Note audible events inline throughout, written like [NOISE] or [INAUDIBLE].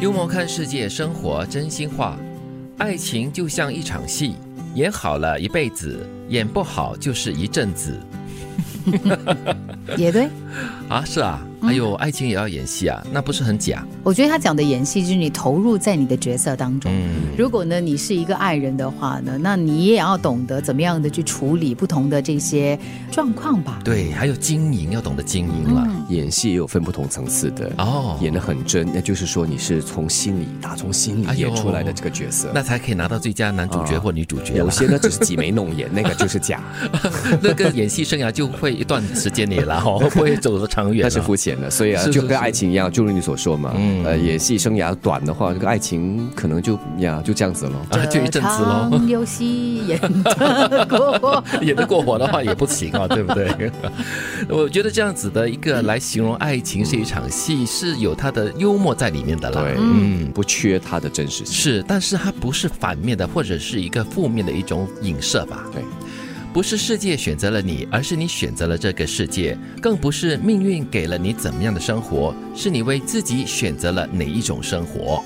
幽默看世界，生活真心话。爱情就像一场戏，演好了一辈子，演不好就是一阵子。[LAUGHS] 也对，啊，是啊，还有爱情也要演戏啊，那不是很假？我觉得他讲的演戏就是你投入在你的角色当中。嗯，如果呢你是一个爱人的话呢，那你也要懂得怎么样的去处理不同的这些状况吧。对，还有经营要懂得经营了。演戏也有分不同层次的哦演得很真，那就是说你是从心里打从心里演出来的这个角色。那才可以拿到最佳男主角或女主角啦。有些呢只是挤眉弄眼，那个就是假，[LAUGHS] 那个演戏生涯就会一段时间里啦，哦，不 [LAUGHS] 会走得长远那啊。是肤浅的。所以啊，是是就跟爱情一样，就如你所说嘛，嗯呃，演戏生涯短的话，这个爱情可能就呀就这样子了。啊，就一阵子喽这。场游戏演得过。[LAUGHS] 演得过火的话也不行啊，对不对？[LAUGHS] 我觉得这样子的一个来形容爱情是一场戏，是有它的幽默在里面的啦。对，嗯，不缺它的真实性。是，但是它不是反面的，或者是一个负面的一种影射吧？对，不是世界选择了你，而是你选择了这个世界；更不是命运给了你怎么样的生活，是你为自己选择了哪一种生活。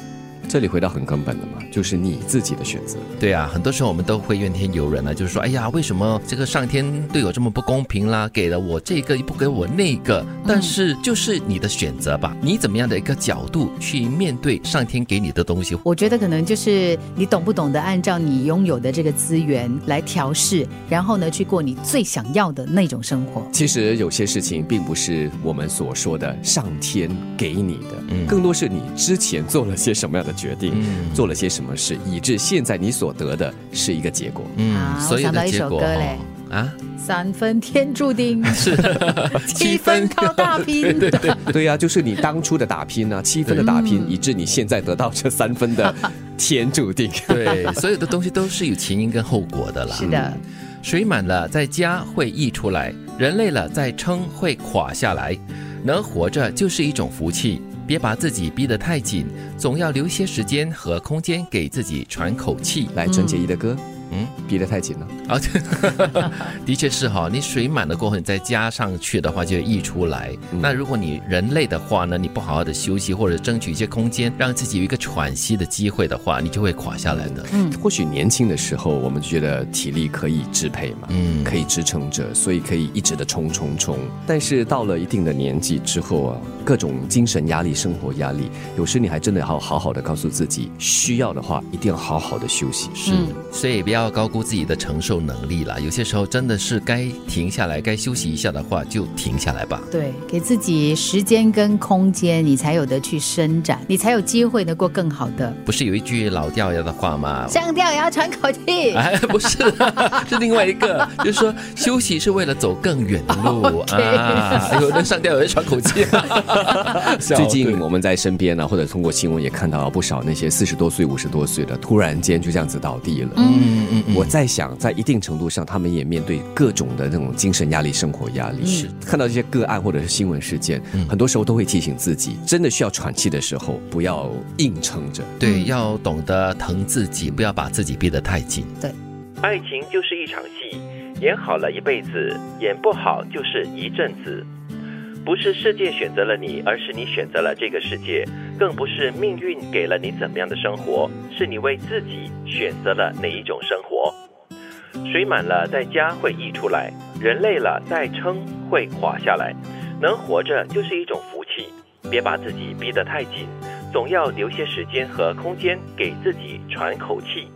这里回到很根本的嘛，就是你自己的选择。对啊，很多时候我们都会怨天尤人啊，就是说，哎呀，为什么这个上天对我这么不公平啦？给了我这个，又不给我那个。但是就是你的选择吧，你怎么样的一个角度去面对上天给你的东西？我觉得可能就是你懂不懂得按照你拥有的这个资源来调试，然后呢去过你最想要的那种生活。其实有些事情并不是我们所说的上天给你的，嗯更多是你之前做了些什么样的决定，嗯。做了些什么事，以致现在你所得的是一个结果。嗯。啊所有我想到一的结果首歌嘞。哦啊，三分天注定，[LAUGHS] 是。[LAUGHS] 七分。靠打拼。对 [LAUGHS] 对对。呀、就是你当初的打拼啊，七分的打拼，以致你现在得到这三分的天注定。对，所有的东西都是有前因跟后果的啦。是的，水满了在家会溢出来，人累了再撑会垮下来。能活着就是一种福气，别把自己逼得太紧，总要留些时间和空间给自己喘口气。来，陈洁仪的歌，嗯嗯，逼得太紧了。啊，[LAUGHS] 的确是哈，你水满了过后，你再加上去的话就溢出来。那如果你人累的话呢，你不好好的休息或者争取一些空间，让自己有一个喘息的机会的话，你就会垮下来的。或许年轻的时候，我们觉得体力可以支配嘛，嗯可以支撑着，所以可以一直的冲冲冲。但是到了一定的年纪之后啊，各种精神压力、生活压力，有时你还真的要好好的告诉自己，需要的话一定要好好的休息。是，所以不要高估自己的承受能力了。有些时候真的是该停下来、该休息一下的话，就停下来吧。对，给自己时间跟空间，你才有的去伸展，你才有机会能过更好的。不是有一句老掉牙的话吗？上吊也要喘口气。[LAUGHS] 哎，不是，是另外一个，就是说休息是为了走更远的路 [LAUGHS] 啊。有人上吊，有人喘口气。[LAUGHS] 最近我们在身边呢，或者通过新闻也看到不少那些四十多岁、五十多岁的，突然间就这样子倒地了。嗯嗯嗯，我在想，在一定程度上，他们也面对各种的那种精神压力、生活压力。是看到这些个案或者是新闻事件，很多时候都会提醒自己，真的需要喘气的时候，不要硬撑着。对，要懂得疼自己，不要把自己逼得太紧。对，爱情就是一场戏，演好了一辈子，演不好就是一阵子。不是世界选择了你，而是你选择了这个世界；更不是命运给了你怎么样的生活，是你为自己选择了哪一种生活。水满了再加会溢出来，人累了再撑会垮下来。能活着就是一种福气，别把自己逼得太紧，总要留些时间和空间给自己喘口气。